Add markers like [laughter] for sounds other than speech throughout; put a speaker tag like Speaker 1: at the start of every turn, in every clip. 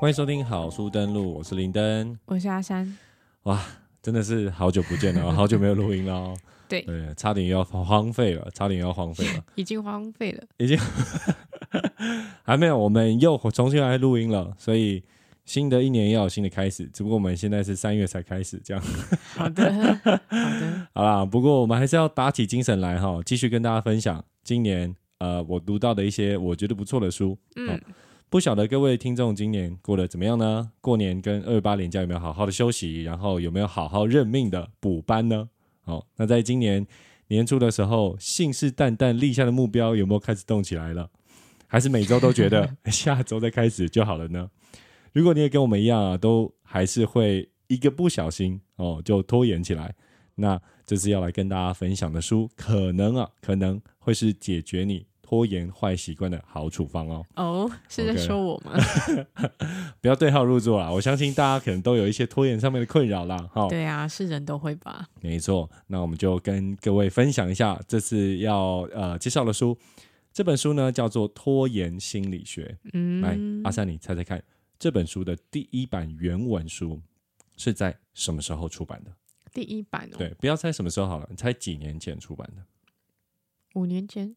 Speaker 1: 欢迎收听好书登录，我是林登。
Speaker 2: 我是阿山，
Speaker 1: 哇，真的是好久不见了哦，[laughs] 好久没有录音了哦。
Speaker 2: 对
Speaker 1: 对，差点要荒废了，差点要荒废了，[laughs]
Speaker 2: 已经荒废了。
Speaker 1: 已经 [laughs] 还没有，我们又重新来录音了，所以新的一年要有新的开始。只不过我们现在是三月才开始，这样
Speaker 2: 好的，好的，
Speaker 1: 好啦。不过我们还是要打起精神来哈，继续跟大家分享今年呃我读到的一些我觉得不错的书。
Speaker 2: 嗯，
Speaker 1: 不晓得各位听众今年过得怎么样呢？过年跟二八连假有没有好好的休息？然后有没有好好认命的补班呢？好，那在今年年初的时候，信誓旦旦立下的目标有没有开始动起来了？还是每周都觉得 [laughs] 下周再开始就好了呢？如果你也跟我们一样啊，都还是会一个不小心哦就拖延起来，那这次要来跟大家分享的书，可能啊可能会是解决你拖延坏习惯的好处方哦。
Speaker 2: 哦，是在说我吗？[laughs]
Speaker 1: 不要对号入座啦！我相信大家可能都有一些拖延上面的困扰啦。哈，
Speaker 2: 对啊，是人都会吧？
Speaker 1: 没错。那我们就跟各位分享一下这次要呃介绍的书。这本书呢叫做《拖延心理学》。来，
Speaker 2: 嗯，
Speaker 1: 阿三，你猜猜看，这本书的第一版原文书是在什么时候出版的？
Speaker 2: 第一版哦，
Speaker 1: 对，不要猜什么时候好了，你猜几年前出版的？
Speaker 2: 五年前，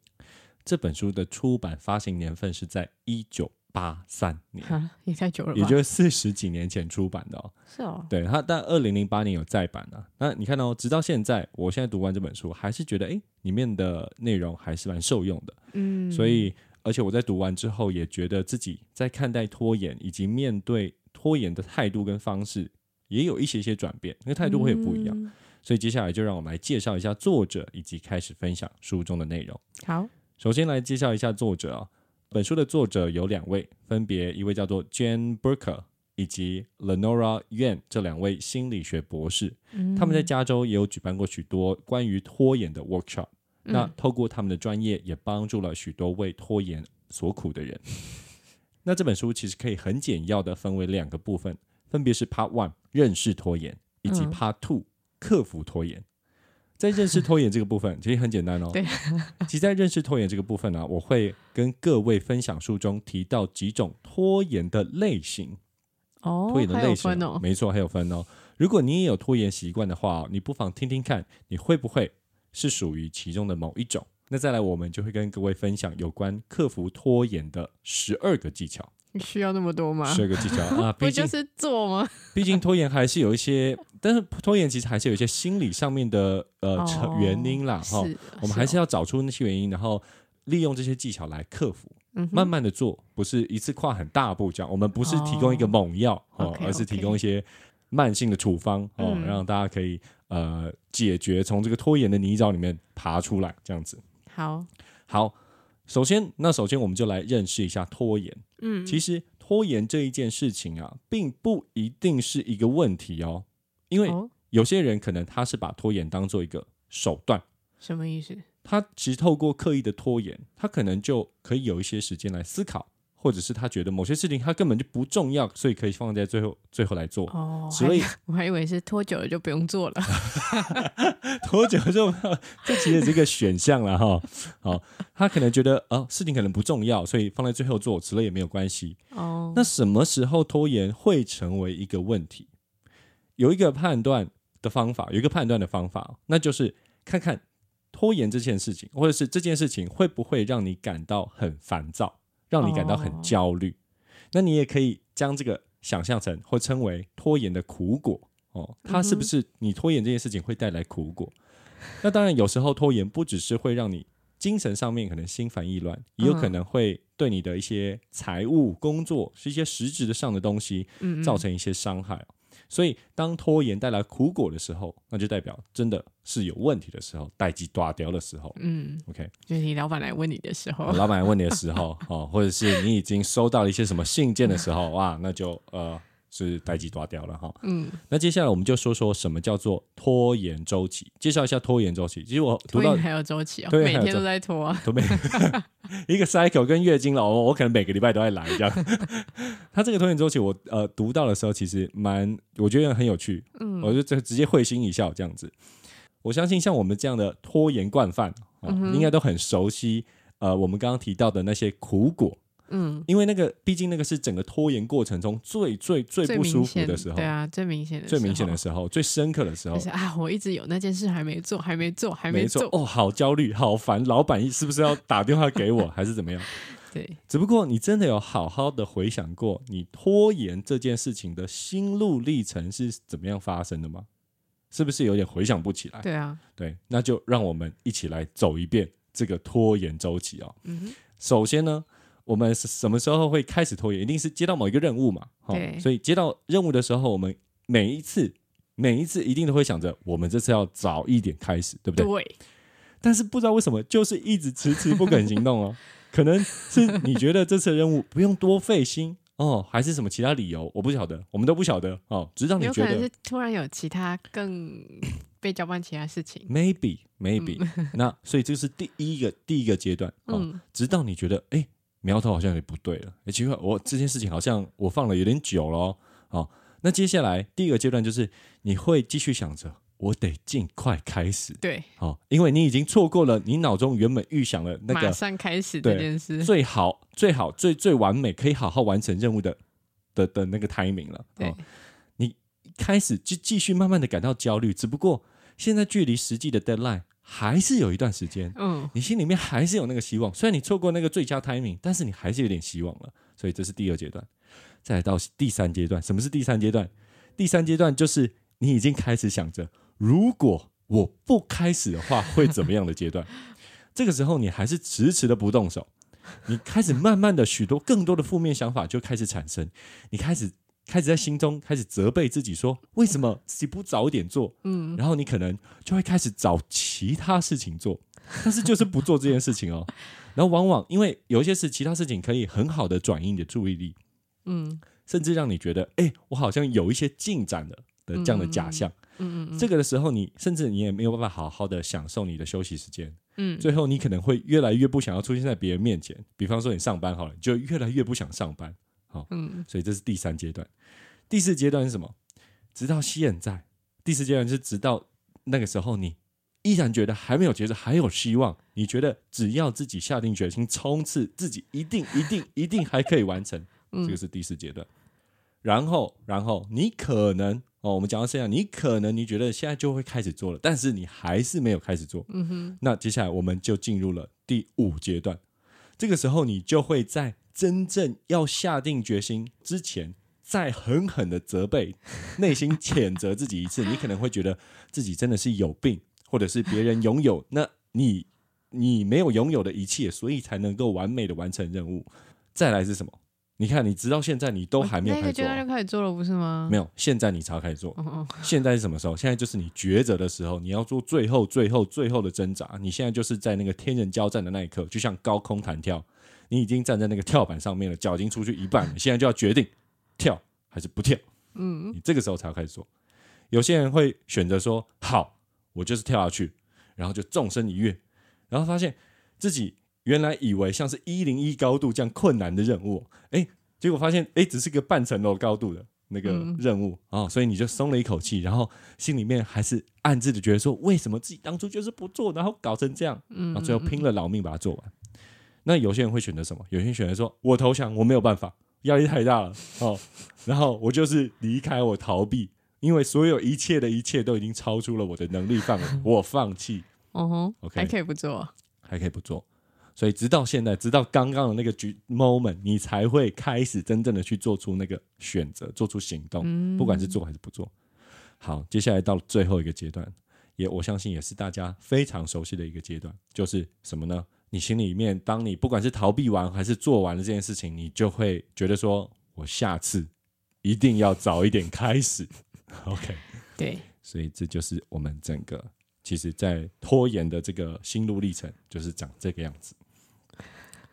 Speaker 1: 这本书的出版发行年份是在一九八三年，
Speaker 2: 也太久了吧？
Speaker 1: 也就是四十几年前出版的哦。
Speaker 2: 是哦，
Speaker 1: 对它，但二零零八年有再版啊。那你看哦，直到现在，我现在读完这本书，还是觉得诶里面的内容还是蛮受用的。
Speaker 2: 嗯，
Speaker 1: 所以，而且我在读完之后，也觉得自己在看待拖延以及面对拖延的态度跟方式，也有一些些转变，因为态度会不一样。
Speaker 2: 嗯
Speaker 1: 所以接下来就让我们来介绍一下作者，以及开始分享书中的内容。
Speaker 2: 好，
Speaker 1: 首先来介绍一下作者啊，本书的作者有两位，分别一位叫做 Jane Burker 以及 Lenora Yuan 这两位心理学博士，
Speaker 2: 嗯
Speaker 1: 他们在加州也有举办过许多关于拖延的 workshop。那
Speaker 2: 嗯
Speaker 1: 透过他们的专业，也帮助了许多为拖延所苦的人。[laughs] 那这本书其实可以很简要的分为两个部分，分别是 Part One 认识拖延，以及
Speaker 2: 嗯
Speaker 1: Part Two 克服拖延。在认识拖延这个部分，其实很简单哦。
Speaker 2: 对，[laughs]
Speaker 1: 其实，在认识拖延这个部分呢、我会跟各位分享书中提到几种拖延的类型。
Speaker 2: 哦，
Speaker 1: 拖延的
Speaker 2: 还
Speaker 1: 类型哦，没错，还有分哦。如果你也有拖延习惯的话，你不妨听听看，你会不会是属于其中的某一种？那再来，我们就会跟各位分享有关克服拖延的十二个技巧。
Speaker 2: 你需要那么多吗？
Speaker 1: 十二个技巧啊，[laughs] 毕竟
Speaker 2: 不就是做吗？
Speaker 1: 毕竟拖延还是有一些，但是拖延其实还是有一些心理上面的呃原因啦哈。我们还是
Speaker 2: 哦
Speaker 1: 要找出那些原因，然后利用这些技巧来克服。
Speaker 2: 嗯
Speaker 1: 慢慢的做，不是一次跨很大步这样。我们不是提供一个
Speaker 2: 哦
Speaker 1: 猛药而是提供一些慢性的处方哦，
Speaker 2: 嗯
Speaker 1: 让大家可以呃解决从这个拖延的泥沼里面爬出来，这样子。
Speaker 2: 好，
Speaker 1: 好，首先那首先我们就来认识一下拖延。
Speaker 2: 嗯，
Speaker 1: 其实拖延这一件事情啊，并不一定是一个问题哦，因为
Speaker 2: 哦，
Speaker 1: 有些人可能他是把拖延当做一个手段。
Speaker 2: 什么意思？
Speaker 1: 他其实透过刻意的拖延，他可能就可以有一些时间来思考，或者是他觉得某些事情他根本就不重要，所以可以放在最后最后来做。
Speaker 2: 哦，
Speaker 1: 所以 [laughs]
Speaker 2: 我还以为是拖久了就不用做了。[laughs]
Speaker 1: 拖久了就这其实是一个选项了哈。好，他可能觉得哦事情可能不重要，所以放在最后做，迟了也没有关系。
Speaker 2: 哦，
Speaker 1: 那什么时候拖延会成为一个问题？有一个判断的方法，有一个判断的方法，那就是看看拖延这件事情，或者是这件事情会不会让你感到很烦躁，让你感到很
Speaker 2: 哦
Speaker 1: 焦虑。那你也可以将这个想象成或称为拖延的苦果哦，它是不是你拖延这件事情会带来苦果？那当然，有时候拖延不只是会让你精神上面可能心烦意乱，也有可能会对你的一些财务、工作是一些实质的上的东西造成一些伤害。所以，当拖延带来苦果的时候，那就代表真的是有问题的时候，待机断掉的时候。
Speaker 2: 嗯
Speaker 1: ，OK，
Speaker 2: 就是你老板来问你的时候，
Speaker 1: 老板来问你的时候，哦，或者是你已经收到了一些什么信件的时候，哇，那就呃是待机抓掉了哈。
Speaker 2: 嗯，
Speaker 1: 那接下来我们就说说什么叫做拖延周期，介绍一下拖延周期。其实我读到
Speaker 2: 还有周期哦，[laughs] 每天都在拖啊。[laughs]
Speaker 1: 都没 [laughs] 一个 cycle 跟月经了，我我可能每个礼拜都在来这样。他这个拖延周期我，呃读到的时候，其实蛮我觉得很有趣，
Speaker 2: 嗯
Speaker 1: 我就直直接会心一笑这样子。我相信像我们这样的拖延惯犯、哦
Speaker 2: 嗯
Speaker 1: 应该都很熟悉呃我们刚刚提到的那些苦果。
Speaker 2: 嗯，
Speaker 1: 因为那个毕竟那个是整个拖延过程中最最最
Speaker 2: 最
Speaker 1: 不舒服的时候，
Speaker 2: 对啊，最明显的
Speaker 1: 最明显的
Speaker 2: 时
Speaker 1: 时候，最深刻的时候。
Speaker 2: 是啊，我一直有那件事还没做，还没做，还做，，
Speaker 1: 没做哦，好焦虑，好烦，老板是不是要打电话给我，[laughs] 还是怎么样？
Speaker 2: 对，
Speaker 1: 只不过你真的有好好的回想过，你拖延这件事情的心路历程是怎么样发生的吗？是不是有点回想不起来？
Speaker 2: 对啊，
Speaker 1: 对，那就让我们一起来走一遍这个拖延周期哦。
Speaker 2: 嗯哼，
Speaker 1: 首先呢，我们什么时候会开始拖延？一定是接到某一个任务嘛，哦
Speaker 2: 对
Speaker 1: 所以接到任务的时候，我们每一次每一次一定都会想着，我们这次要早一点开始，对不对？
Speaker 2: 对，
Speaker 1: 但是不知道为什么，就是一直迟迟不肯行动哦。[laughs] 可能是你觉得这次的任务不用多费心哦，还是什么其他理由？我不晓得，我们都不晓得哦。直到你觉得
Speaker 2: 是突然有其他更被交办其他事情
Speaker 1: ，maybe maybe，、那所以这是第一个第一个阶段哦。
Speaker 2: 嗯
Speaker 1: 直到你觉得哎苗头好像有点不对了，哎奇怪，我这件事情好像我放了有点久了哦。哦那接下来第一个阶段就是你会继续想着，我得尽快开始。
Speaker 2: 对，
Speaker 1: 哦，因为你已经错过了你脑中原本预想的那个
Speaker 2: 马
Speaker 1: 个
Speaker 2: 上开始
Speaker 1: 对
Speaker 2: 这件事，
Speaker 1: 最好、最好、最最完美，可以好好完成任务的的的那个 timing 了。
Speaker 2: 对
Speaker 1: 哦，你开始就继续慢慢的感到焦虑，只不过现在距离实际的 deadline 还是有一段时间，
Speaker 2: 嗯，
Speaker 1: 你心里面还是有那个希望。虽然你错过那个最佳 timing，但是你还是有点希望了。所以这是第二阶段。再到第三阶段，什么是第三阶段？第三阶段就是你已经开始想着，如果我不开始的话会怎么样的阶段。[laughs] 这个时候你还是迟迟的不动手，你开始慢慢的许多更多的负面想法就开始产生，你开始开始在心中开始责备自己说，为什么自己不早一点做？
Speaker 2: 嗯，
Speaker 1: 然后你可能就会开始找其他事情做，但是就是不做这件事情哦。[laughs] 然后往往因为有一些事，其他事情可以很好的转移你的注意力，
Speaker 2: 嗯
Speaker 1: 甚至让你觉得，哎，我好像有一些进展了的这样的假象。
Speaker 2: 嗯嗯
Speaker 1: 这个的时候你，甚至你也没有办法好好的享受你的休息时间。
Speaker 2: 嗯，
Speaker 1: 最后，你可能会越来越不想要出现在别人面前。比方说，你上班好了，你就越来越不想上班。
Speaker 2: 嗯
Speaker 1: 所以这是第三阶段。第四阶段是什么？直到现在，第四阶段是直到那个时候，你依然觉得还没有结束还有希望，你觉得只要自己下定决心冲刺，自己一定一定一定还可以完成。[laughs]
Speaker 2: 嗯
Speaker 1: 这个是第四阶段。然后，然后你可能哦，我们讲到这样，你可能你觉得现在就会开始做了，但是你还是没有开始做。
Speaker 2: 嗯哼，
Speaker 1: 那接下来我们就进入了第五阶段，这个时候你就会在真正要下定决心之前，再狠狠的责备、[laughs] 内心谴责自己一次。你可能会觉得自己真的是有病，或者是别人拥有，[laughs] 那你你没有拥有的一切，所以才能够完美的完成任务。再来是什么？你看，你直到现在你都还没有开始做啊，
Speaker 2: 个阶段就开始做了，不是吗？
Speaker 1: 没有，现在你才开始做。现在是什么时候？现在就是你抉择的时候，你要做最后、最后、最后的挣扎。你现在就是在那个天人交战的那一刻，就像高空弹跳，你已经站在那个跳板上面了，脚已经出去一半了，[laughs] 现在就要决定跳还是不跳。
Speaker 2: 嗯
Speaker 1: 你这个时候才要开始做。有些人会选择说：“好，我就是跳下去，然后就纵身一跃，然后发现自己原来以为像是一零一高度这样困难的任务，哎，结果发现哎，只是个半层楼高度的那个
Speaker 2: 嗯
Speaker 1: 任务哦，所以你就松了一口气，然后心里面还是暗自的觉得说，为什么自己当初就是不做，然后搞成这样，
Speaker 2: 嗯，
Speaker 1: 然后最后拼了老命把它做完。那有些人会选择什么？有些人选择说：“我投降，我没有办法，压力太大了哦。”然后我就是离开，我逃避，因为所有一切的一切都已经超出了我的能力范围，我放弃，
Speaker 2: 哦哼
Speaker 1: OK
Speaker 2: 还可以不做，
Speaker 1: 还可以不做。所以直到现在，直到刚刚的那个局 moment，你才会开始真正的去做出那个选择，做出行动，
Speaker 2: 嗯
Speaker 1: 不管是做还是不做。好，接下来到最后一个阶段，也我相信也是大家非常熟悉的一个阶段，就是什么呢？你心里面，当你不管是逃避完还是做完了这件事情，你就会觉得说，我下次一定要早一点开始。OK，[laughs]
Speaker 2: 对，
Speaker 1: 所以这就是我们整个其实，在拖延的这个心路历程，就是长这个样子。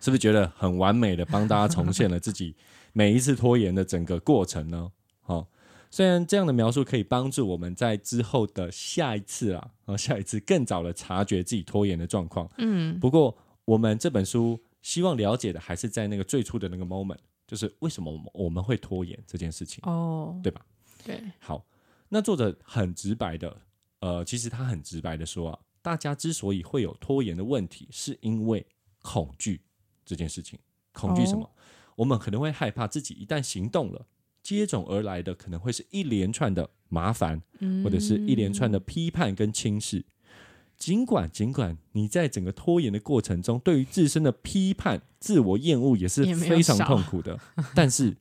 Speaker 1: 是不是觉得很完美的帮大家重现了自己每一次拖延的整个过程呢？好、虽然这样的描述可以帮助我们在之后的下一次啊，啊下一次更早的察觉自己拖延的状况。
Speaker 2: 嗯
Speaker 1: 不过，我们这本书希望了解的还是在那个最初的那个 moment，就是为什么我们我们会拖延这件事情。
Speaker 2: 哦，
Speaker 1: 对吧？
Speaker 2: 对，
Speaker 1: 好，那作者很直白的，呃，其实他很直白的说啊，大家之所以会有拖延的问题，是因为恐惧这件事情。恐惧什么？我们可能会害怕自己一旦行动了，接踵而来的可能会是一连串的麻烦，
Speaker 2: 嗯
Speaker 1: 或者是一连串的批判跟轻视。尽管尽管你在整个拖延的过程中，对于自身的批判、自我厌恶也是非常痛苦的，[laughs] 但是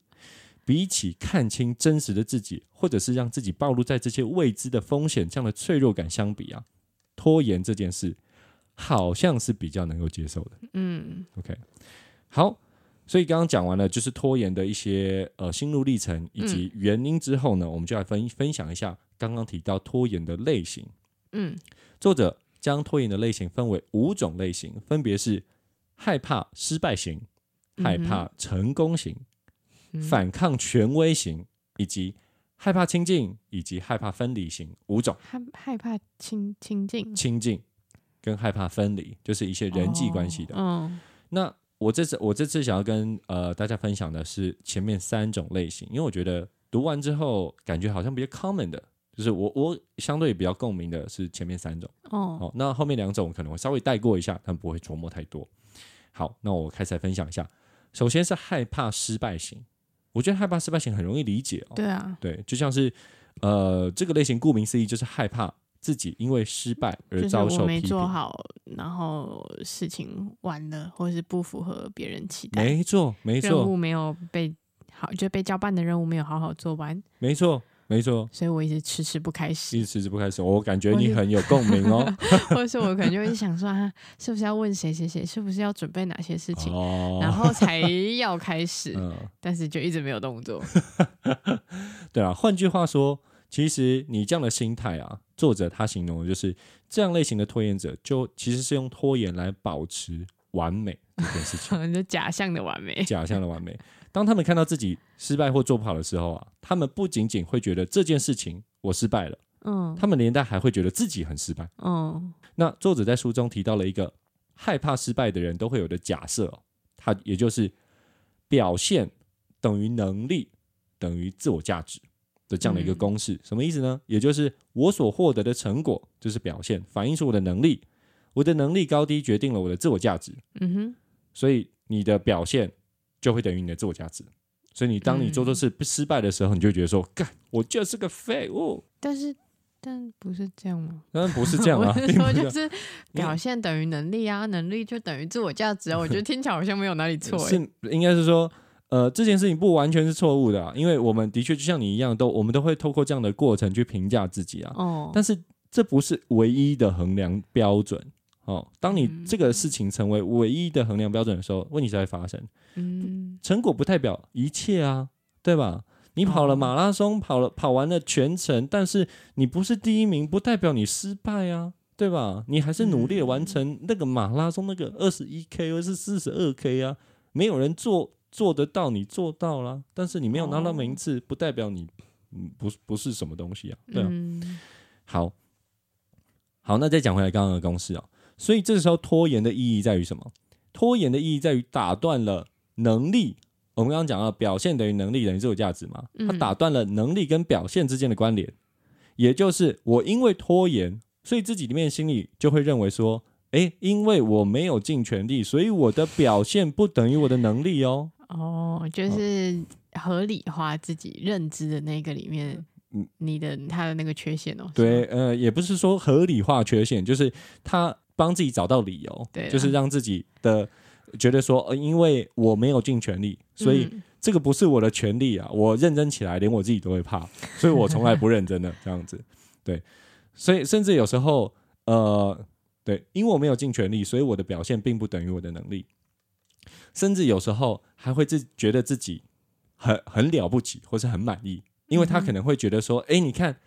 Speaker 1: 比起看清真实的自己，或者是让自己暴露在这些未知的风险这样的脆弱感相比啊，拖延这件事好像是比较能够接受的。
Speaker 2: 嗯。
Speaker 1: OK，好，所以刚刚讲完了就是拖延的一些呃心路历程以及原因之后呢，我们就来分分享一下刚刚提到拖延的类型。
Speaker 2: 嗯。
Speaker 1: 作者将拖延的类型分为五种类型，分别是害怕失败型、害怕成功型、
Speaker 2: 嗯
Speaker 1: 反抗权威型，以及害怕亲近以及害怕分离型五种。
Speaker 2: 害害怕亲亲近
Speaker 1: 亲近跟害怕分离，就是一些人际关系的。
Speaker 2: 哦嗯
Speaker 1: 那我这次我这次想要跟呃大家分享的是前面三种类型，因为我觉得读完之后感觉好像比较 common 的，就是我我相对比较共鸣的是前面三种。
Speaker 2: 哦
Speaker 1: 哦，那后面两种可能会稍微带过一下，但不会琢磨太多。好，那我开始来分享一下。首先是害怕失败型，我觉得害怕失败型很容易理解哦。
Speaker 2: 对啊
Speaker 1: 对，就像是呃这个类型顾名思义就是害怕自己因为失败而
Speaker 2: 就是
Speaker 1: 遭受批评。
Speaker 2: 做好，然后事情完了，或者是不符合别人期待，
Speaker 1: 没错，没
Speaker 2: 任
Speaker 1: 错，
Speaker 2: 务没有被好，就被交办的任务没有好好做完，
Speaker 1: 没错，没错。
Speaker 2: 所以我一直迟迟不开始
Speaker 1: 一
Speaker 2: 始，
Speaker 1: 直迟迟不开始，我感觉你很有共鸣哦。[laughs]
Speaker 2: 或者是我可能就会想说啊，是不是要问谁谁谁，是不是要准备哪些事情，然
Speaker 1: 哦，
Speaker 2: 后才要开始，
Speaker 1: 嗯，
Speaker 2: 但是就一直没有动作。[laughs]
Speaker 1: 对啊。换句话说，其实你这样的心态啊，作者他形容的就是这样类型的拖延者，就其实是用拖延来保持完美这件事情，[laughs]
Speaker 2: 就假象的完美，[laughs]
Speaker 1: 假象的完美。当他们看到自己失败或做不好的时候啊，他们不仅仅会觉得这件事情我失败了，
Speaker 2: 嗯
Speaker 1: 他们连带还会觉得自己很失败。
Speaker 2: 嗯
Speaker 1: 那作者在书中提到了一个害怕失败的人都会有的假设、哦，他也就是表现等于能力等于自我价值的这样的一个
Speaker 2: 嗯
Speaker 1: 公式。什么意思呢？也就是我所获得的成果就是表现，反映出我的能力，我的能力高低决定了我的自我价值，
Speaker 2: 嗯哼，
Speaker 1: 所以你的表现就会等于你的自我价值。所以你当你做错事失败的时候，你就觉得说，干，我就是个废物。
Speaker 2: 但是但不是这样吗？
Speaker 1: 当然不是这样啊，[laughs]
Speaker 2: 我是说就是表现等于能力啊，能力就等于自我价值啊。我觉得 [laughs] 听起来好像没有哪里错哎、
Speaker 1: 是应该是说，呃，这件事情不完全是错误的、啊，因为我们的确就像你一样，都我们都会透过这样的过程去评价自己啊。
Speaker 2: 哦，
Speaker 1: 但是这不是唯一的衡量标准哦。当你
Speaker 2: 嗯
Speaker 1: 这个事情成为唯一的衡量标准的时候，问题才会发生。
Speaker 2: 嗯
Speaker 1: 成果不代表一切啊，对吧？你跑了
Speaker 2: 哦
Speaker 1: 马拉松，跑了跑完了全程，但是你不是第一名，不代表你失败啊，对吧？你还是努力的完成那个马拉松那个二十一 K 或是四十二 K 啊，没有人做做得到，你做到了，但是你没有拿到名次，不代表你嗯不不是什么东西啊，对啊。
Speaker 2: 嗯
Speaker 1: 好，好，那再讲回来刚刚的公式啊，所以这时候拖延的意义在于什么？拖延的意义在于打断了能力。我们刚刚讲到表现等于能力等于自我价值嘛，它
Speaker 2: 嗯
Speaker 1: 打断了能力跟表现之间的关联，也就是我因为拖延，所以自己里面心里就会认为说，诶，因为我没有尽全力，所以我的表现不等于我的能力哦。
Speaker 2: 哦，就是合理化自己认知的那个里面，
Speaker 1: 嗯
Speaker 2: 你的他的那个缺陷哦。是
Speaker 1: 对，呃，也不是说合理化缺陷，就是他帮自己找到理由，
Speaker 2: 对
Speaker 1: 就是让自己的觉得说，呃，因为我没有尽全力，所以
Speaker 2: 嗯。
Speaker 1: 这个不是我的权利啊，我认真起来连我自己都会怕，所以我从来不认真的这样子，[laughs] 对，所以甚至有时候，呃，对，因为我没有尽全力，所以我的表现并不等于我的能力，甚至有时候还会自觉得自己很很了不起，或是很满意，因为他可能会觉得说，哎、你看，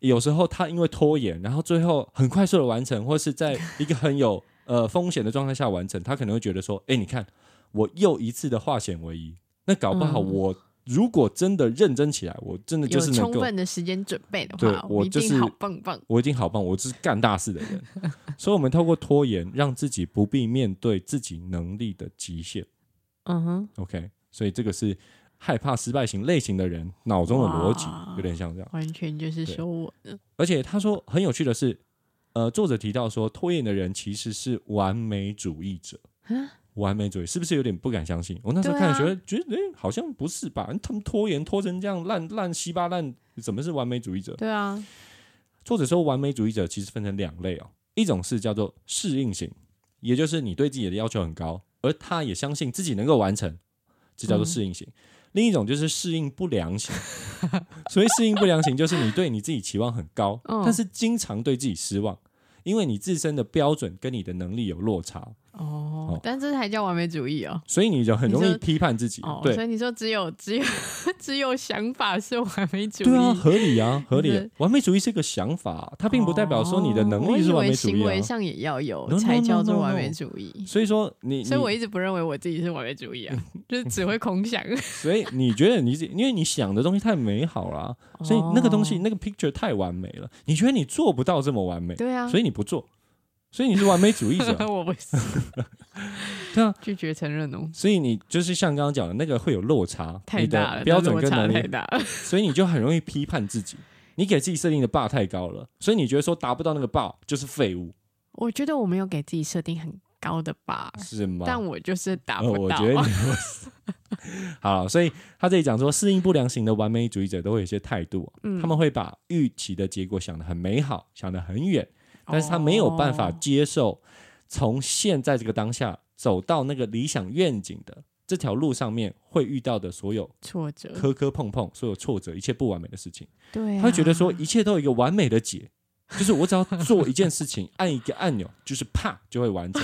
Speaker 1: 有时候他因为拖延，然后最后很快速的完成，或是在一个很有 [laughs] 呃风险的状态下完成，他可能会觉得说，哎、你看我又一次的化险为夷，那搞不好
Speaker 2: 嗯
Speaker 1: 我如果真的认真起来，我真的就是能够。
Speaker 2: 充分的时间准备的
Speaker 1: 对
Speaker 2: 话，
Speaker 1: 我就是
Speaker 2: 一定好棒棒。
Speaker 1: 我已经好棒，我就是干大事的人，[laughs] 所以我们透过拖延，让自己不必面对自己能力的极限。
Speaker 2: 嗯哼
Speaker 1: ，OK，所以这个是害怕失败型类型的人脑中的逻辑，有点像这样。
Speaker 2: 完全就是说我的
Speaker 1: 而且他说很有趣的是，呃，作者提到说，拖延的人其实是完美主义者。完美主义，是不是有点不敢相信？我那时候看觉得觉得，哎、好像不是吧？他们拖延拖成这样烂烂稀巴烂，怎么是完美主义者？
Speaker 2: 对啊，
Speaker 1: 作者说，完美主义者其实分成两类哦，一种是叫做适应型，也就是你对自己的要求很高，而他也相信自己能够完成，这叫做适应型。另一种就是适应不良型，[laughs] 所以适应不良型就是你对你自己期望很高，
Speaker 2: 嗯。
Speaker 1: 但是经常对自己失望，因为你自身的标准跟你的能力有落差，
Speaker 2: 哦，但这才叫完美主义哦。
Speaker 1: 所以你就很容易批判自己。
Speaker 2: 哦，
Speaker 1: 对
Speaker 2: 所以你说只有只有 [laughs] 只有想法是完美主义，
Speaker 1: 对啊，合理啊，合理啊。完美主义是个想法，它并不代表说你的能
Speaker 2: 哦
Speaker 1: 力是完美主义啊。
Speaker 2: 为上也要有才叫做.完美主义。
Speaker 1: 所以说你，你
Speaker 2: 所以我一直不认为我自己是完美主义啊，[laughs] 就是只会空想。
Speaker 1: 所以你觉得你自己因为你想的东西太美好了啊、所以那个东西
Speaker 2: 哦
Speaker 1: 那个 picture 太完美了，你觉得你做不到这么完美，
Speaker 2: 对啊，
Speaker 1: 所以你不做，所以你是完美主义者，[laughs]
Speaker 2: 我不是 [laughs]
Speaker 1: 对啊，
Speaker 2: 拒绝承认哦，
Speaker 1: 所以你就是像刚刚讲的那个会有落差，
Speaker 2: 太大了，
Speaker 1: 的标准跟能力，
Speaker 2: 太大了。[laughs]
Speaker 1: 所以你就很容易批判自己，你给自己设定的 bar 太高了，所以你觉得说达不到那个 bar 就是废物，
Speaker 2: 我觉得我没有给自己设定很高的吧，
Speaker 1: 是吗？
Speaker 2: 但我就是达
Speaker 1: 呃，
Speaker 2: 不到。
Speaker 1: 我觉得你。好，所以他这里讲说，适应不良型的完美主义者都会有一些态度，
Speaker 2: 嗯
Speaker 1: 他们会把预期的结果想得很美好，想得很远，但是他没有办法
Speaker 2: 哦
Speaker 1: 接受从现在这个当下走到那个理想愿景的这条路上面会遇到的所有
Speaker 2: 挫折，
Speaker 1: 磕磕碰碰、所有挫折、一切不完美的事情，
Speaker 2: 对、啊，
Speaker 1: 他会觉得说一切都有一个完美的解，就是我只要做一件事情，按一个按钮，就是啪就会完成。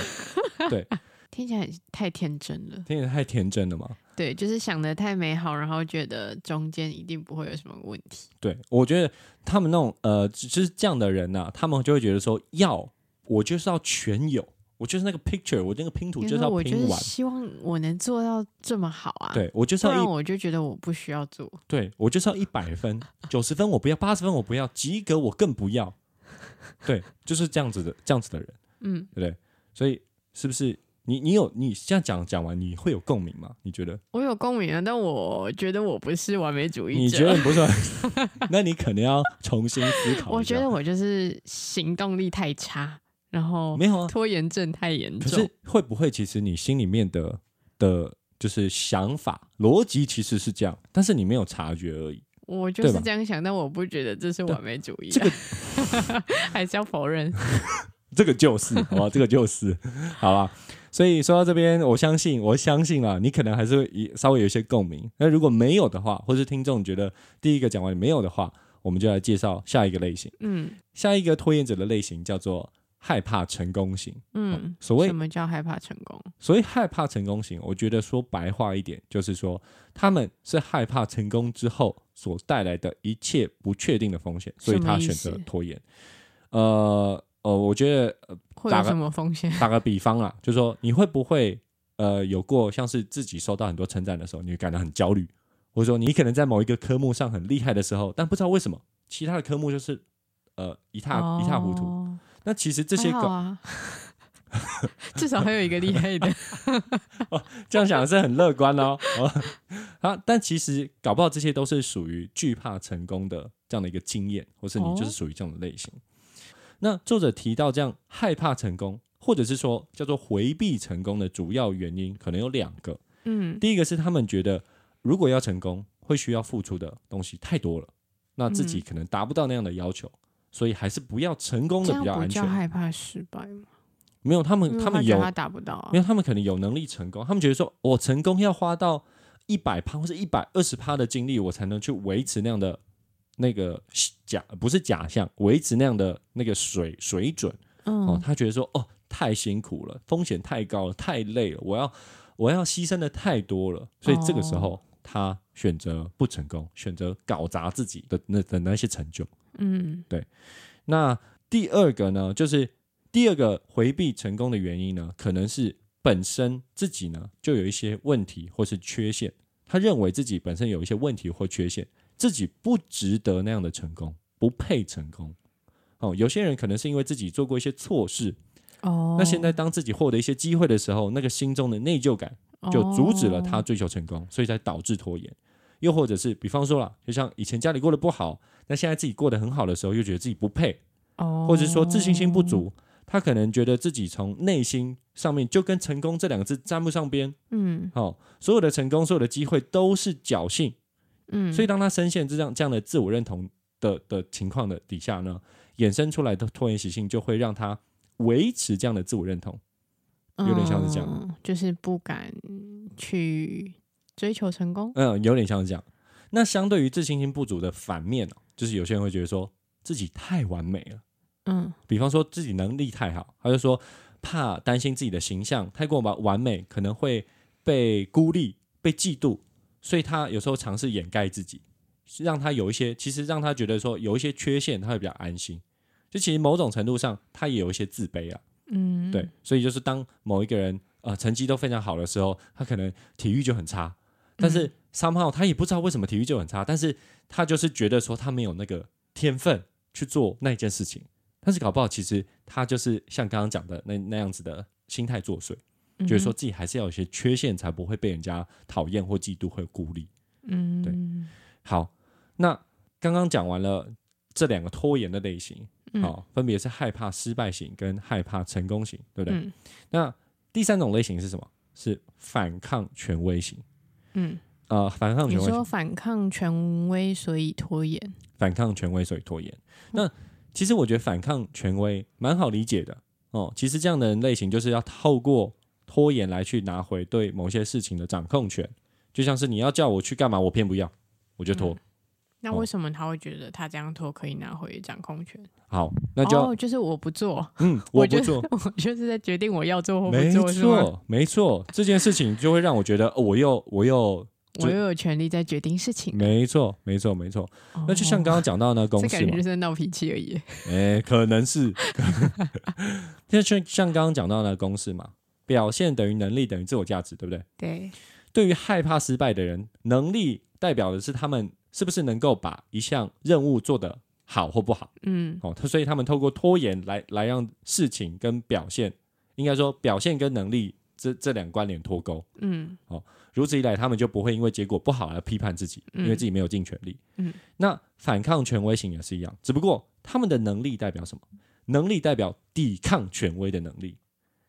Speaker 1: 对，[laughs]
Speaker 2: 听起来很太天真了。
Speaker 1: 听起来太天真了嘛。
Speaker 2: 对，就是想的太美好，然后觉得中间一定不会有什么问题。
Speaker 1: 对，我觉得他们那种呃，就是这样的人呐、他们就会觉得说，要我就是要全有，我就是那个 picture，我那个拼图就是要
Speaker 2: 因为我就
Speaker 1: 拼完，
Speaker 2: 是希望我能做到这么好啊，，
Speaker 1: 对我就是要一，
Speaker 2: 我就觉得我不需要做。
Speaker 1: 对我就是要一百分，九十分我不要，八十分我不要，及格我更不要，对，就是这样子的，这样子的人，
Speaker 2: 嗯，
Speaker 1: 对不对？所以是不是你你有你这样讲讲完，你会有共鸣吗？你觉得？
Speaker 2: 我有共鸣啊，但我觉得我不是完美主义者。
Speaker 1: 你觉得你不是？[laughs] 那你可能要重新思考。
Speaker 2: 我觉得我就是行动力太差，然后
Speaker 1: 没有啊，
Speaker 2: 拖延症太严重
Speaker 1: 可是。会不会其实你心里面的的，就是想法逻辑其实是这样，但是你没有察觉而已。
Speaker 2: 我就是这样想，但我不觉得这是完美主义、啊。
Speaker 1: 这 [laughs] 个
Speaker 2: 还是要否认。[laughs]
Speaker 1: 这个就是，好吧，这个就是，好吧。所以说到这边，我相信，我相信啊，你可能还是会一稍微有一些共鸣。那如果没有的话，或是听众觉得第一个讲完没有的话，我们就来介绍下一个类型。
Speaker 2: 嗯
Speaker 1: 下一个拖延者的类型叫做害怕成功型。
Speaker 2: 嗯，
Speaker 1: 所谓
Speaker 2: 什么叫害怕成功？
Speaker 1: 所谓害怕成功型，我觉得说白话一点，就是说他们是害怕成功之后所带来的一切不确定的风险，所以他选择拖延。呃呃，我觉得、呃打个
Speaker 2: 会有什么风险？
Speaker 1: 打个比方啊，就是说你会不会呃有过像是自己收到很多称赞的时候，你会感到很焦虑，或者说你可能在某一个科目上很厉害的时候，但不知道为什么其他的科目就是呃一塌、一塌糊涂。
Speaker 2: 哦
Speaker 1: 那其实这些
Speaker 2: 狗啊，[laughs] 至少还有一个厉害的。[laughs]
Speaker 1: 这样想是很乐观哦。哦 [laughs] 啊，但其实搞不好这些都是属于惧怕成功的这样的一个经验，或是你就是属于这样的类型。那作者提到这样害怕成功，或者是说叫做回避成功的主要原因，可能有两个。
Speaker 2: 嗯
Speaker 1: 第一个是他们觉得，如果要成功，会需要付出的东西太多了，那自己可能达不到那样的要求，所以还是不要成功的比较安全。
Speaker 2: 害怕失败吗？
Speaker 1: 没有，他们他们有
Speaker 2: 觉得他达不到啊
Speaker 1: 因。为他们可能有能力成功，他们觉得说我成功要花到一百趴或者一百二十趴的精力，我才能去维持那样的那个假不是假象，维持那样的那个水水准哦
Speaker 2: 嗯。，
Speaker 1: 他觉得说哦太辛苦了，风险太高了，太累了，我要我要牺牲的太多了，所以这个时候、他选择不成功，选择搞砸自己的那的那些成就。
Speaker 2: 嗯对
Speaker 1: 那第二个呢，就是第二个回避成功的原因呢，可能是本身自己呢就有一些问题或是缺陷，他认为自己本身有一些问题或缺陷，自己不值得那样的成功，不配成功。哦，有些人可能是因为自己做过一些错事，
Speaker 2: 哦，
Speaker 1: 那现在当自己获得一些机会的时候，那个心中的内疚感就阻止了他
Speaker 2: 哦
Speaker 1: 追求成功，所以才导致拖延。又或者是，比方说了，就像以前家里过得不好，那现在自己过得很好的时候，又觉得自己不配，
Speaker 2: 哦，
Speaker 1: 或者是说自信心不足，他可能觉得自己从内心上面就跟成功这两个字沾不上边，
Speaker 2: 嗯。
Speaker 1: 哦，所有的成功，所有的机会都是侥幸，
Speaker 2: 嗯，
Speaker 1: 所以当他深陷这样这样的自我认同的的情况的底下呢，衍生出来的拖延习性就会让他维持这样的自我认同。有点像是这样
Speaker 2: 嗯就是不敢去追求成功。
Speaker 1: 嗯，有点像是这样。那相对于自信心不足的反面哦，就是有些人会觉得说自己太完美了，
Speaker 2: 嗯
Speaker 1: 比方说自己能力太好，他就说怕担心自己的形象太过完完美，可能会被孤立、被嫉妒，所以他有时候尝试掩盖自己，让他有一些其实让他觉得说有一些缺陷，他会比较安心。就其实某种程度上，他也有一些自卑啊。
Speaker 2: 嗯，
Speaker 1: 对，所以就是当某一个人呃成绩都非常好的时候，他可能体育就很差，但是 somehow 他也不知道为什么体育就很差，但是他就是觉得说他没有那个天分去做那件事情，但是搞不好其实他就是像刚刚讲的那那样子的心态作祟，觉得说自己还是要有些缺陷，才不会被人家讨厌或嫉妒或孤立。
Speaker 2: 嗯，
Speaker 1: 对好，那刚刚讲完了这两个拖延的类型，
Speaker 2: 嗯
Speaker 1: 好、分别是害怕失败型跟害怕成功型，对不对？
Speaker 2: 嗯
Speaker 1: 那第三种类型是什么？是反抗权威型。
Speaker 2: 嗯，
Speaker 1: 呃，反抗权威你
Speaker 2: 说反抗权威，所以拖延。
Speaker 1: 反抗权威，所以拖延。那其实我觉得反抗权威蛮好理解的哦。其实这样的人类型就是要透过拖延来去拿回对某些事情的掌控权，就像是你要叫我去干嘛，我偏不要，我就拖。哦
Speaker 2: 那为什么他会觉得他这样拖可以拿回掌控权？
Speaker 1: 好，那就、
Speaker 2: 哦，就是我不做，
Speaker 1: 嗯，[laughs]
Speaker 2: 我
Speaker 1: 不做。[laughs]
Speaker 2: 我就是在决定我要做或不
Speaker 1: 没
Speaker 2: 做，没？
Speaker 1: 错，没错，这件事情就会让我觉得，哦、我又我又 [laughs]
Speaker 2: 我又有权利在决定事情。
Speaker 1: 没错，没错，没错。那就像刚刚讲到的那公式
Speaker 2: 觉就，是在闹脾气而已。
Speaker 1: 哎、可能是，就像像刚刚讲到那个公式嘛，表现等于能力等于自我价值，对不对？
Speaker 2: 对，
Speaker 1: 对于害怕失败的人，能力代表的是他们是不是能够把一项任务做得好或不好。
Speaker 2: 嗯
Speaker 1: 哦，他所以他们透过拖延来来让事情跟表现，应该说表现跟能力这这两关联脱钩。
Speaker 2: 嗯哦
Speaker 1: 如此一来，他们就不会因为结果不好而批判自己，因为自己没有尽全力。
Speaker 2: 嗯，
Speaker 1: 那反抗权威型也是一样，只不过他们的能力代表什么？能力代表抵抗权威的能力，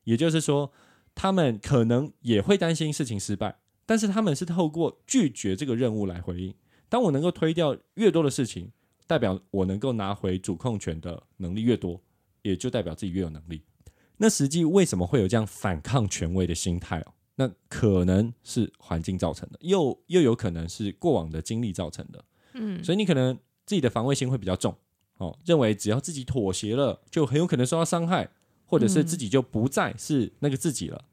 Speaker 1: 也就是说，他们可能也会担心事情失败，但是他们是透过拒绝这个任务来回应。当我能够推掉越多的事情，代表我能够拿回主控权的能力越多，也就代表自己越有能力。那实际为什么会有这样反抗权威的心态哦？那可能是环境造成的，又又有可能是过往的经历造成的。
Speaker 2: 嗯，
Speaker 1: 所以你可能自己的防卫心会比较重哦，认为只要自己妥协了，就很有可能受到伤害，或者是自己就不再是那个自己了。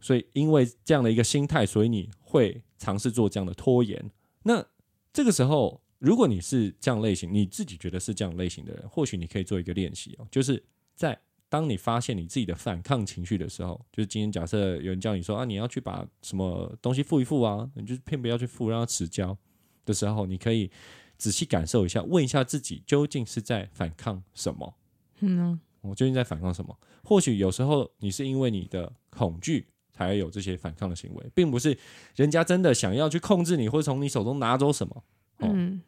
Speaker 1: 所以因为这样的一个心态，所以你会尝试做这样的拖延。那这个时候，如果你是这样类型，你自己觉得是这样类型的人，或许你可以做一个练习哦，就是在当你发现你自己的反抗情绪的时候，就是今天假设有人叫你说啊，你要去把什么东西付一付啊，你就偏不要去付，让它迟交的时候，你可以仔细感受一下，问一下自己究竟是在反抗什么。
Speaker 2: 嗯啊
Speaker 1: 我究竟在反抗什么？或许有时候你是因为你的恐惧才有这些反抗的行为，并不是人家真的想要去控制你，或者从你手中拿走什么。哦
Speaker 2: 嗯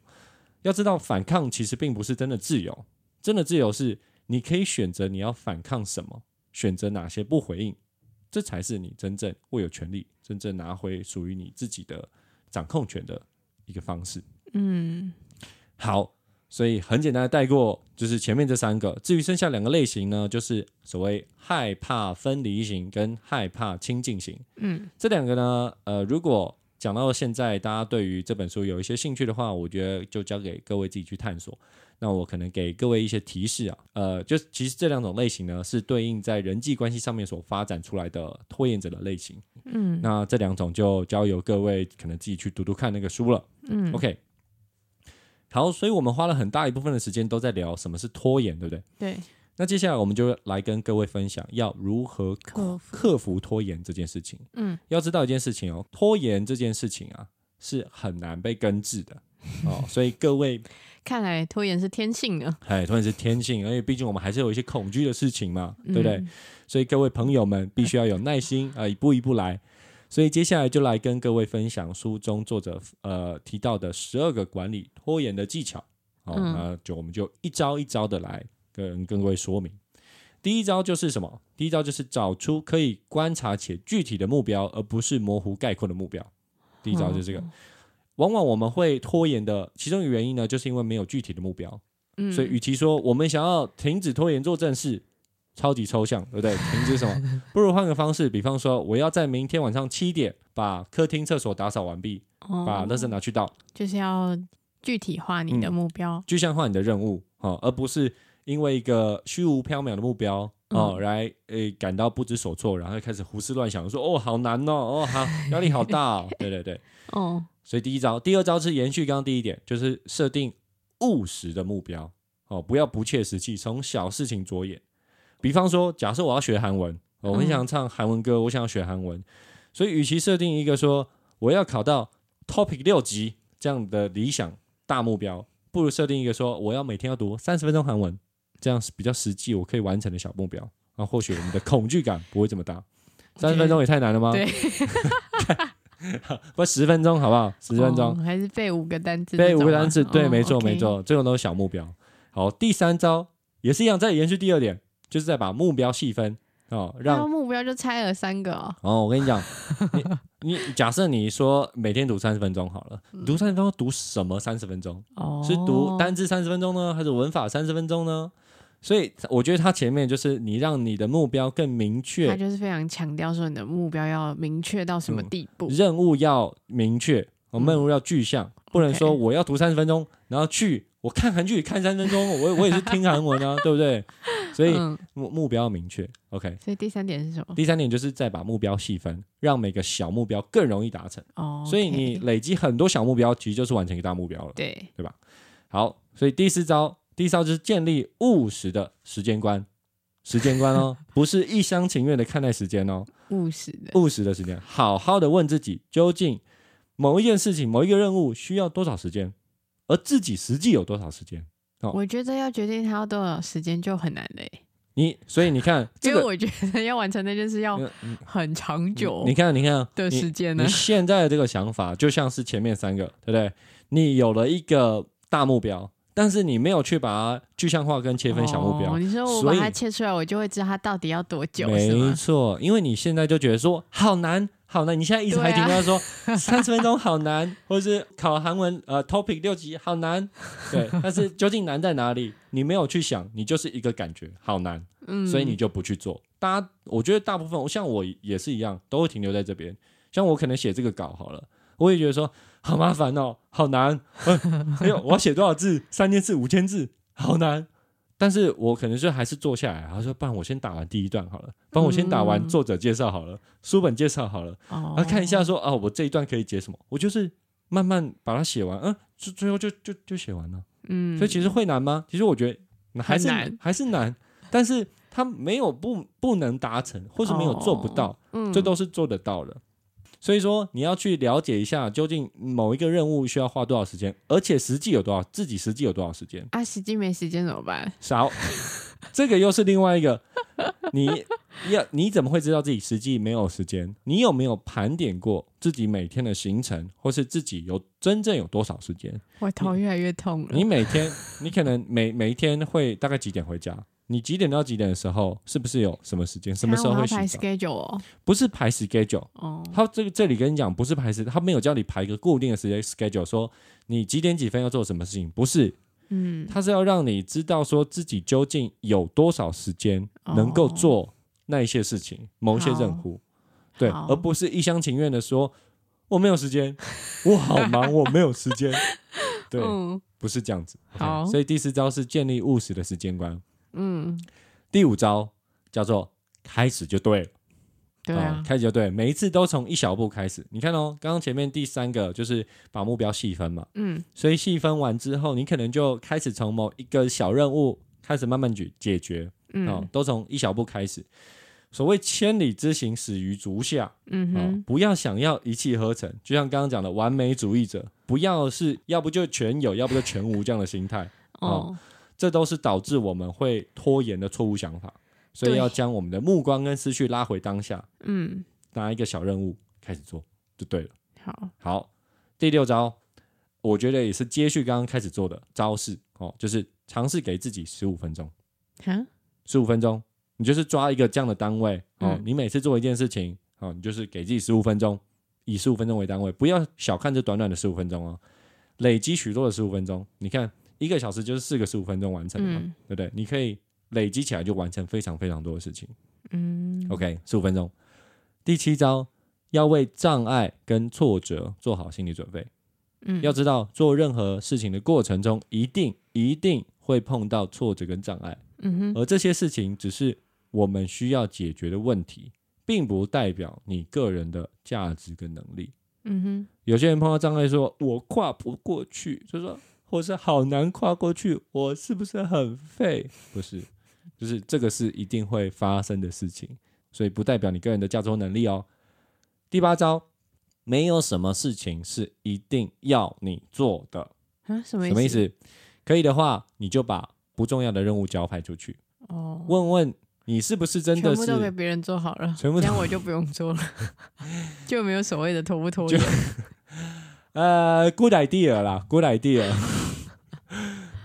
Speaker 1: 要知道，反抗其实并不是真的自由，真的自由是你可以选择你要反抗什么，选择哪些不回应，这才是你真正握有权利、真正拿回属于你自己的掌控权的一个方式。
Speaker 2: 嗯
Speaker 1: 好，所以很简单的带过，就是前面这三个。至于剩下两个类型呢，就是所谓害怕分离型跟害怕亲近型。
Speaker 2: 嗯
Speaker 1: 这两个呢，呃，如果讲到现在，大家对于这本书有一些兴趣的话，我觉得就交给各位自己去探索。那我可能给各位一些提示啊，呃，就其实这两种类型呢，是对应在人际关系上面所发展出来的拖延者的类型。
Speaker 2: 嗯
Speaker 1: 那这两种就交由各位可能自己去读读看那个书了。
Speaker 2: 嗯
Speaker 1: OK，好，所以我们花了很大一部分的时间都在聊什么是拖延，对不对？
Speaker 2: 对，
Speaker 1: 那接下来我们就来跟各位分享要如何
Speaker 2: 克服
Speaker 1: 拖延这件事情。
Speaker 2: 嗯
Speaker 1: 要知道一件事情哦，拖延这件事情啊是很难被根治的哦，所以各位，[laughs]
Speaker 2: 看来拖延是天性啊，
Speaker 1: 哎，拖延是天性，而且毕竟我们还是有一些恐惧的事情嘛，对不对？
Speaker 2: 嗯
Speaker 1: 所以各位朋友们必须要有耐心啊、呃，一步一步来。所以接下来就来跟各位分享书中作者呃提到的十二个管理拖延的技巧。哦，
Speaker 2: 嗯
Speaker 1: 那就我们就一招一招的来跟跟各位说明。第一招就是什么？第一招就是找出可以观察且具体的目标，而不是模糊概括的目标。第一招就是这个。往往我们会拖延的其中一个原因呢，就是因为没有具体的目标。
Speaker 2: 嗯，
Speaker 1: 所以，与其说我们想要停止拖延做正事，超级抽象，对不对？停止什么？[laughs] 不如换个方式，比方说，我要在明天晚上七点把客厅、厕所打扫完毕，把垃圾拿去倒，
Speaker 2: 就是要具体化你的目标，
Speaker 1: 具象化你的任务哦，而不是因为一个虚无缥缈的目标哦，来诶感到不知所措，然后开始胡思乱想，说哦好难哦，哦好 [laughs] 压力好大哦，对对对，
Speaker 2: 哦，
Speaker 1: 所以第一招，第二招是延续刚刚第一点，就是设定。务实的目标哦，不要不切实际，从小事情着眼。比方说，假设我要学韩文，我很想唱韩文歌，我想要学韩文，所以与其设定一个说我要考到 Topic 六级这样的理想大目标，不如设定一个说我要每天要读三十分钟韩文，这样是比较实际，我可以完成的小目标。那，或许我们的恐惧感不会这么大。三十分钟也太难了吗？
Speaker 2: 对。[laughs]
Speaker 1: 不，十分钟好不好？十分钟
Speaker 2: 还是背五个单词？
Speaker 1: 背五个单词，对，没错，没错，这种都是小目标。好，第三招也是一样，再延续第二点，就是在把目标细分哦，让
Speaker 2: 目标就拆了三个哦。
Speaker 1: 哦，我跟你讲，你 [laughs] 你假设你说每天读三十分钟好了，读三十分钟读什么？三十分钟哦，是读单字三十分钟呢，还是文法三十分钟呢？所以我觉得他前面就是你让你的目标更明确，
Speaker 2: 他就是非常强调说你的目标要明确到什么地步，
Speaker 1: 任务要明确，任务要具象，不能说我要读三十分钟，然后去我看韩剧看三分钟，我我也是听韩文啊，[laughs] 对不对？所以目目标要明确，OK。
Speaker 2: 所以第三点是什么？
Speaker 1: 第三点就是再把目标细分，让每个小目标更容易达成。
Speaker 2: 哦，
Speaker 1: 所以你累积很多小目标，其实就是完成一个大目标了，
Speaker 2: 对
Speaker 1: 对吧？好，所以第四招。第四招就是建立务实的时间观，时间观哦，[laughs] 不是一厢情愿的看待时间哦，
Speaker 2: 务实的
Speaker 1: 务实的时间，好好的问自己，究竟某一件事情、某一个任务需要多少时间，而自己实际有多少时间？
Speaker 2: 哦，我觉得要决定他要多少时间就很难嘞。
Speaker 1: 你所以你看，[laughs]
Speaker 2: 因为我觉得要完成那件事要很长久。
Speaker 1: 你看，你看
Speaker 2: 的时间呢？
Speaker 1: 你现在的这个想法就像是前面三个，对不对？你有了一个大目标。但是你没有去把它具象化跟切分小目标，
Speaker 2: 你说我把它切出来，我就会知道它到底要多久。
Speaker 1: 没错，因为你现在就觉得说好难，好难，你现在一直还停在说三十分钟好难，或者是考韩文呃 topic 六级好难，对。[laughs] 但是究竟难在哪里？你没有去想，你就是一个感觉好难，嗯，所以你就不去做。大家，我觉得大部分，像我也是一样，都会停留在这边。像我可能写这个稿好了，我也觉得说。好麻烦哦，好难。[laughs] 哎呦，我要写多少字？三千字、五千字，好难。但是我可能就还是坐下来，然后说：“不然我先打完第一段好了，帮我先打完作者介绍好了，书本介绍好了，然后看一下说哦，我这一段可以写什么？我就是慢慢把它写完，嗯，最最后就就就写完了。嗯，所以其实会难吗？其实我觉得还是
Speaker 2: 难，
Speaker 1: 还是难。但是他没有不不能达成，或是没有做不到，嗯，这都是做得到的。所以说，你要去了解一下，究竟某一个任务需要花多少时间，而且实际有多少，自己实际有多少时间
Speaker 2: 啊？实际没时间怎么办？
Speaker 1: 少，[laughs] 这个又是另外一个。你要你怎么会知道自己实际没有时间？你有没有盘点过自己每天的行程，或是自己有真正有多少时间？
Speaker 2: 我头越来越痛了。
Speaker 1: 你每天，你可能每每一天会大概几点回家？你几点到几点的时候，是不是有什么时间？什么时候会
Speaker 2: 排 schedule 哦？
Speaker 1: 不是排 schedule 哦。他这个这里跟你讲，不是排时，他没有叫你排一个固定的时间 schedule，说你几点几分要做什么事情，不是。嗯，他是要让你知道说自己究竟有多少时间能够做那一些事情，某一些任务，对，而不是一厢情愿的说我没有时间，我好忙，我没有时间。[laughs] 对，不是这样子。
Speaker 2: 好，
Speaker 1: 所以第四招是建立务实的时间观。
Speaker 2: 嗯，
Speaker 1: 第五招叫做开始就对。了，
Speaker 2: 对啊，
Speaker 1: 开始就对，每一次都从一小步开始。你看哦，刚刚前面第三个就是把目标细分嘛，
Speaker 2: 嗯，
Speaker 1: 所以细分完之后，你可能就开始从某一个小任务开始慢慢解解决，嗯，都从一小步开始。所谓千里之行，始于足下，
Speaker 2: 嗯哼，
Speaker 1: 不要想要一气呵成，就像刚刚讲的完美主义者，不要是要不就全有，要不就全无这样的心态，哦。这都是导致我们会拖延的错误想法，所以要将我们的目光跟思绪拉回当下。
Speaker 2: 嗯，
Speaker 1: 拿一个小任务开始做就对了。
Speaker 2: 好，
Speaker 1: 好，第六招，我觉得也是接续刚刚开始做的招式哦，就是尝试给自己十五分钟。
Speaker 2: 哈，
Speaker 1: 十五分钟，你就是抓一个这样的单位哦，
Speaker 2: 嗯
Speaker 1: 你每次做一件事情哦，你就是给自己十五分钟，以十五分钟为单位，不要小看这短短的十五分钟哦，累积许多的十五分钟。你看一个小时就是四个十五分钟完成的嘛，
Speaker 2: 嗯
Speaker 1: 对不对？你可以累积起来就完成非常非常多的事情。
Speaker 2: 嗯
Speaker 1: OK，十五分钟。第七招，要为障碍跟挫折做好心理准备。
Speaker 2: 嗯，
Speaker 1: 要知道，做任何事情的过程中，一定一定会碰到挫折跟障碍，
Speaker 2: 嗯哼，
Speaker 1: 而这些事情只是我们需要解决的问题，并不代表你个人的价值跟能力。
Speaker 2: 嗯哼，
Speaker 1: 有些人碰到障碍说，我跨不过去，就说或是好难跨过去，我是不是很废？不是，就是这个是一定会发生的事情，所以不代表你个人的价值能力哦。第八招，没有什么事情是一定要你做的。
Speaker 2: 啊，什么
Speaker 1: 什么意？思？可以的话，你就把不重要的任务交派出去，
Speaker 2: 哦，
Speaker 1: 问问你是不是真的
Speaker 2: 全部都给别人做好了，[laughs]
Speaker 1: 全部都
Speaker 2: 这样我就不用做了，[laughs] 就没有所谓的拖不拖
Speaker 1: 就
Speaker 2: 延。
Speaker 1: 呃 good idea 啦，good idea。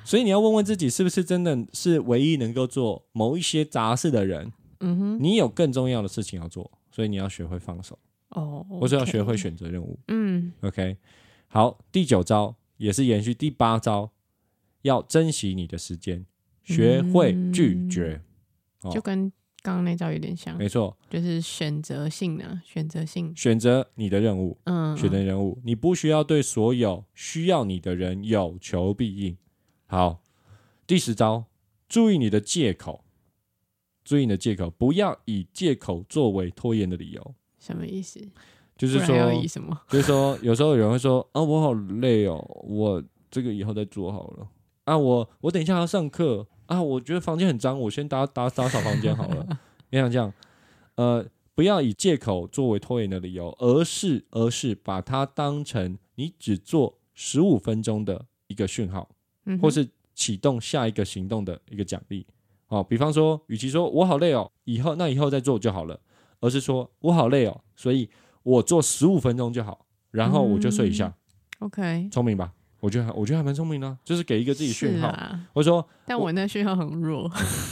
Speaker 1: 所以你要问问自己，是不是真的是唯一能够做某一些杂事的人？
Speaker 2: 嗯哼，
Speaker 1: 你有更重要的事情要做，所以你要学会放手，
Speaker 2: 哦，
Speaker 1: 或者要学会。选择任务。
Speaker 2: 嗯
Speaker 1: OK，好，第九招也是延续第八招，要珍惜你的时间，学会拒绝。哦
Speaker 2: 就跟刚刚那招有点像，
Speaker 1: 没错，
Speaker 2: 就是选择性呢，选择性。
Speaker 1: 选择你的任务，
Speaker 2: 嗯，
Speaker 1: 选择任务，你不需要对所有需要你的人有求必应。好，第十招，注意你的借口，注意你的借口，不要以借口作为拖延的理由。
Speaker 2: 什么意思？
Speaker 1: 就是说，
Speaker 2: 以什么？[laughs]
Speaker 1: 就是说，有时候有人会说啊，我好累哦，我这个以后再做好了。啊，我我等一下要上课啊，我觉得房间很脏，我先打打打扫房间好了。[laughs] 你想这样，呃，不要以借口作为拖延的理由，而是而是把它当成你只做十五分钟的一个讯号，或是启动下一个行动的一个奖励。哦，比方说，与其说我好累哦，以后那以后再做就好了，而是说我好累哦，所以我做十五分钟就好，然后我就睡一下
Speaker 2: ，OK，
Speaker 1: 聪明吧？我觉得还我觉得还蛮聪明的啊、就是给一个自己讯号，
Speaker 2: 是啊，
Speaker 1: 或者说，
Speaker 2: 但我那讯号很弱，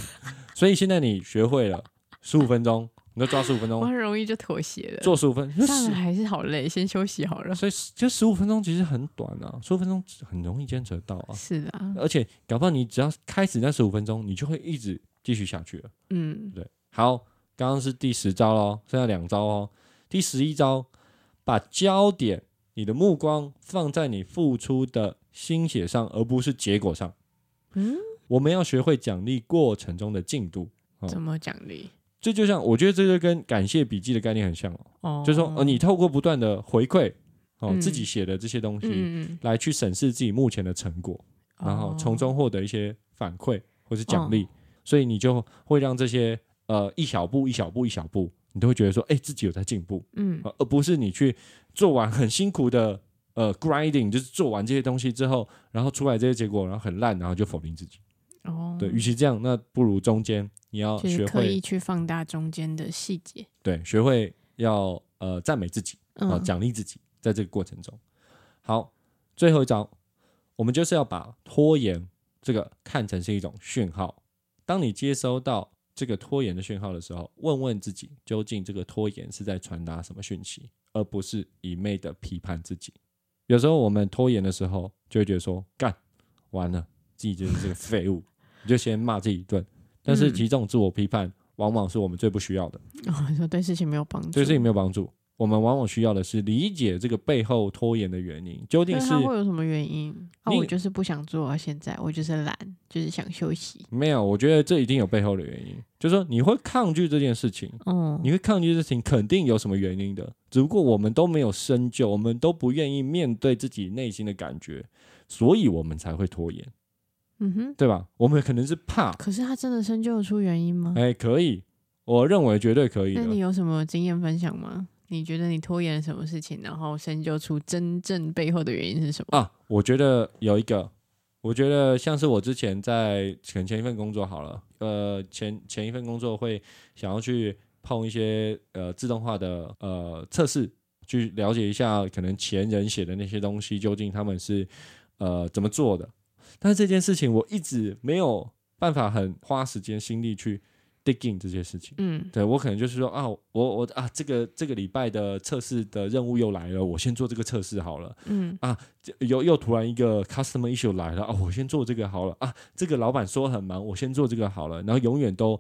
Speaker 2: [laughs]
Speaker 1: 所以现在你学会了十五分钟，你就抓十五分
Speaker 2: 我
Speaker 1: 钟，
Speaker 2: 很容易就妥协了。
Speaker 1: 做十五分，就十
Speaker 2: 上来还是好累，先休息好了。
Speaker 1: 所以就十五分钟其实很短啊，十五分钟很容易坚持得到啊，
Speaker 2: 是的啊，
Speaker 1: 而且搞不好你只要开始那十五分钟，你就会一直继续下去了。
Speaker 2: 嗯，
Speaker 1: 对，好，刚刚是第十招喽，剩下两招哦。第十一招，把焦点、你的目光放在你付出的心血上，而不是结果上。
Speaker 2: 嗯，
Speaker 1: 我们要学会奖励过程中的进度。哦
Speaker 2: 怎么奖励？
Speaker 1: 这就像我觉得这就跟感谢笔记的概念很像哦，
Speaker 2: 哦，
Speaker 1: 就是说，呃，你透过不断的回馈哦，
Speaker 2: 嗯。
Speaker 1: 自己写的这些东西，来去审视自己目前的成果，
Speaker 2: 嗯，
Speaker 1: 然后从中
Speaker 2: 哦
Speaker 1: 获得一些反馈或是奖励，所以你就会让这些呃一小步一小步一小步，你都会觉得说，哎、自己有在进步，
Speaker 2: 嗯。
Speaker 1: 呃而不是你去做完很辛苦的呃 grinding，就是做完这些东西之后，然后出来这些结果，然后很烂，然后就否定自己。
Speaker 2: 哦，
Speaker 1: 对，与其这样，那不如中间你要
Speaker 2: 就是
Speaker 1: 学会
Speaker 2: 刻意去放大中间的细节。
Speaker 1: 对，学会要呃赞美自己啊，
Speaker 2: 嗯，
Speaker 1: 奖励自己，在这个过程中。好，最后一招，我们就是要把拖延这个看成是一种讯号。当你接收到这个拖延的讯号的时候，问问自己，究竟这个拖延是在传达什么讯息，而不是一昧的批判自己。有时候我们拖延的时候，就会觉得说，干完了，自己就是这个废物，你就先骂自己一顿。但是
Speaker 2: 嗯
Speaker 1: 其实这种自我批判，往往是我们最不需要的。
Speaker 2: 哦，你说对事情没有帮助，
Speaker 1: 对事情没有帮助。我们往往需要的是理解这个背后拖延的原因，究竟是
Speaker 2: 会有什么原因？啊，我就是不想做啊，现在我就是懒，就是想休息。
Speaker 1: 没有。我觉得这一定有背后的原因，就是说你会抗拒这件事情，
Speaker 2: 嗯，
Speaker 1: 你会抗拒这件事情，肯定有什么原因的。只不过我们都没有深究，我们都不愿意面对自己内心的感觉，所以我们才会拖延，
Speaker 2: 嗯哼，
Speaker 1: 对吧？我们可能是怕，
Speaker 2: 可是他真的深究得出原因吗？
Speaker 1: 哎，可以，我认为绝对可以。
Speaker 2: 那你有什么经验分享吗？你觉得你拖延了什么事情，然后深究出真正背后的原因是什么？
Speaker 1: 啊，我觉得有一个，我觉得像是我之前在可能前一份工作好了，呃，前前一份工作会想要去碰一些呃自动化的呃测试，去了解一下可能前人写的那些东西究竟他们是呃怎么做的。但是这件事情我一直没有办法很花时间心力去 digging 这些事情。
Speaker 2: 嗯
Speaker 1: 对我可能就是说啊，我我啊，这个这个礼拜的测试的任务又来了，我先做这个测试好了。
Speaker 2: 嗯
Speaker 1: 这又又突然一个 customer issue 来了啊，我先做这个好了啊，这个老板说很忙，我先做这个好了，然后永远都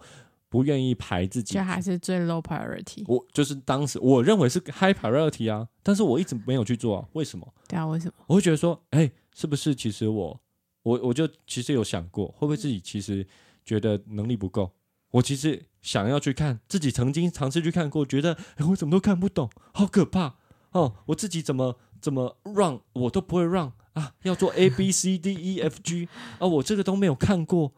Speaker 1: 不愿意排自己
Speaker 2: 这。还是最 low priority。
Speaker 1: 我就是当时我认为是 high priority 啊，但是我一直没有去做啊，为什么？
Speaker 2: 对啊，为什么？
Speaker 1: 我会觉得说，哎、是不是其实我我我就其实有想过，会不会自己其实觉得能力不够？我其实想要去看，自己曾经尝试去看过，觉得哎、我怎么都看不懂，好可怕哦！我自己怎么怎么 run 我都不会 run 啊，要做 A B C D E F G 啊，我这个都没有看过，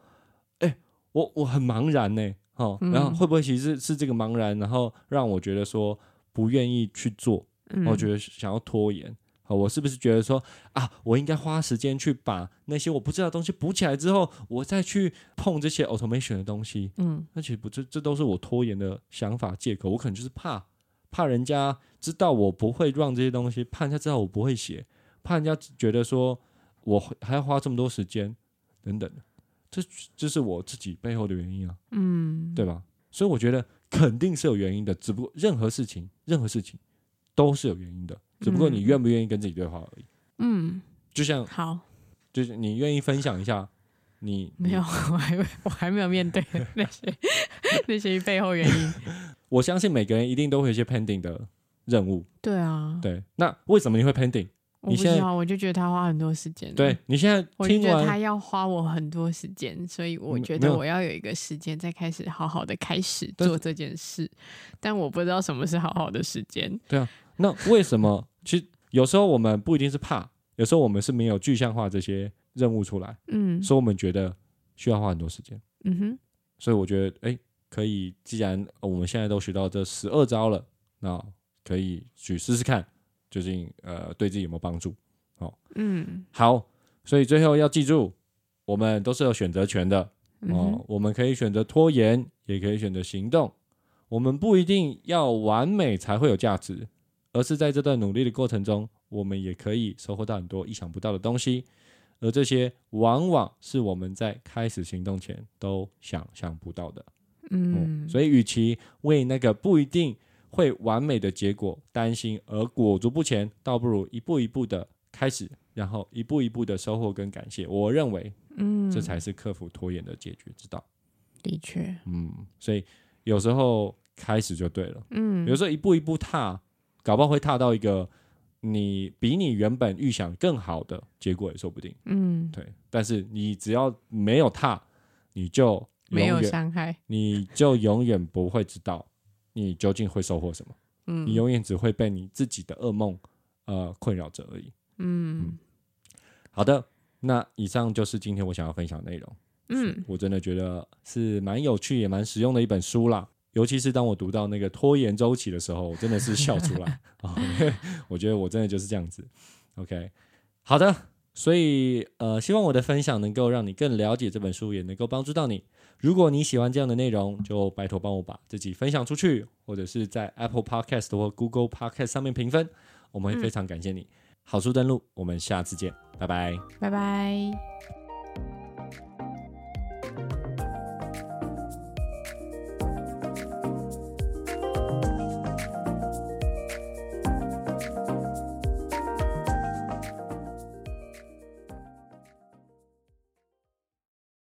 Speaker 1: 哎、我我很茫然呢，哦，
Speaker 2: 嗯
Speaker 1: 然后会不会其实是这个茫然，然后让我觉得说不愿意去做，
Speaker 2: 嗯，
Speaker 1: 我觉得想要拖延。好，我是不是觉得说啊，我应该花时间去把那些我不知道的东西补起来之后，我再去碰这些 automation 的东西？
Speaker 2: 嗯
Speaker 1: 那其实不，这这都是我拖延的想法借口。我可能就是怕怕人家知道我不会让这些东西，怕人家知道我不会写，怕人家觉得说我还要花这么多时间等等的，这这是我自己背后的原因啊。
Speaker 2: 嗯，
Speaker 1: 对吧？所以我觉得肯定是有原因的，只不过任何事情，任何事情都是有原因的，只不过你
Speaker 2: 嗯
Speaker 1: 愿不愿意跟自己对话而已。
Speaker 2: 嗯，
Speaker 1: 就像
Speaker 2: 好，
Speaker 1: 就是你愿意分享一下你
Speaker 2: 没有，我还没我还没有面对 [laughs] 那些那些背后原因。
Speaker 1: 我相信每个人一定都会有一些 pending 的任务。
Speaker 2: 对啊，
Speaker 1: 对，那为什么你会 pending？
Speaker 2: 我不知道，我就觉得他花很多时间。
Speaker 1: 对，你现在
Speaker 2: 我觉得他要花我很多时间，所以我觉得我要有一个时间再开始好好的开始做这件事，但我不知道什么是好好的时间。
Speaker 1: 对啊那为什么？其实有时候我们不一定是怕，有时候我们是没有具象化这些任务出来，
Speaker 2: 嗯。
Speaker 1: 所以我们觉得需要花很多时间。
Speaker 2: 嗯哼，
Speaker 1: 所以我觉得，哎，可以，既然呃我们现在都学到这十二招了，那可以去试试看，究竟呃对自己有没有帮助。
Speaker 2: 哦嗯。
Speaker 1: 好，所以最后要记住，我们都是有选择权的。
Speaker 2: 嗯
Speaker 1: 哦
Speaker 2: 哼，
Speaker 1: 我们可以选择拖延，也可以选择行动。我们不一定要完美才会有价值，而是在这段努力的过程中，我们也可以收获到很多意想不到的东西，而这些往往是我们在开始行动前都想象不到的。
Speaker 2: 嗯，
Speaker 1: 所以，与其为那个不一定会完美的结果担心而裹足不前，倒不如一步一步的开始，然后一步一步的收获跟感谢。我认为
Speaker 2: 嗯，
Speaker 1: 这才是克服拖延的解决之道。
Speaker 2: 的确，
Speaker 1: 嗯，所以有时候开始就对了，
Speaker 2: 嗯，
Speaker 1: 有时候一步一步踏，搞不好会踏到一个你比你原本预想更好的结果也说不定。
Speaker 2: 嗯，
Speaker 1: 对，但是你只要没有踏，你就
Speaker 2: 没有
Speaker 1: 永远
Speaker 2: 伤害，
Speaker 1: 你就永远不会知道你究竟会收获什么，
Speaker 2: 嗯，
Speaker 1: 你永远只会被你自己的噩梦呃困扰着而已。
Speaker 2: 嗯
Speaker 1: 好的，那以上就是今天我想要分享的内容。
Speaker 2: 嗯
Speaker 1: 我真的觉得是蛮有趣也蛮实用的一本书啦。尤其是当我读到那个拖延周期的时候，我真的是笑出来 [laughs] 啊！我觉得我真的就是这样子。OK，好的，所以呃，希望我的分享能够让你更了解这本书，也能够帮助到你。如果你喜欢这样的内容，就拜托帮我把自己分享出去，或者是在 Apple Podcast 或 Google Podcast 上面评分，我们会非常感谢你。好书登录，我们下次见，拜拜。
Speaker 2: 拜拜。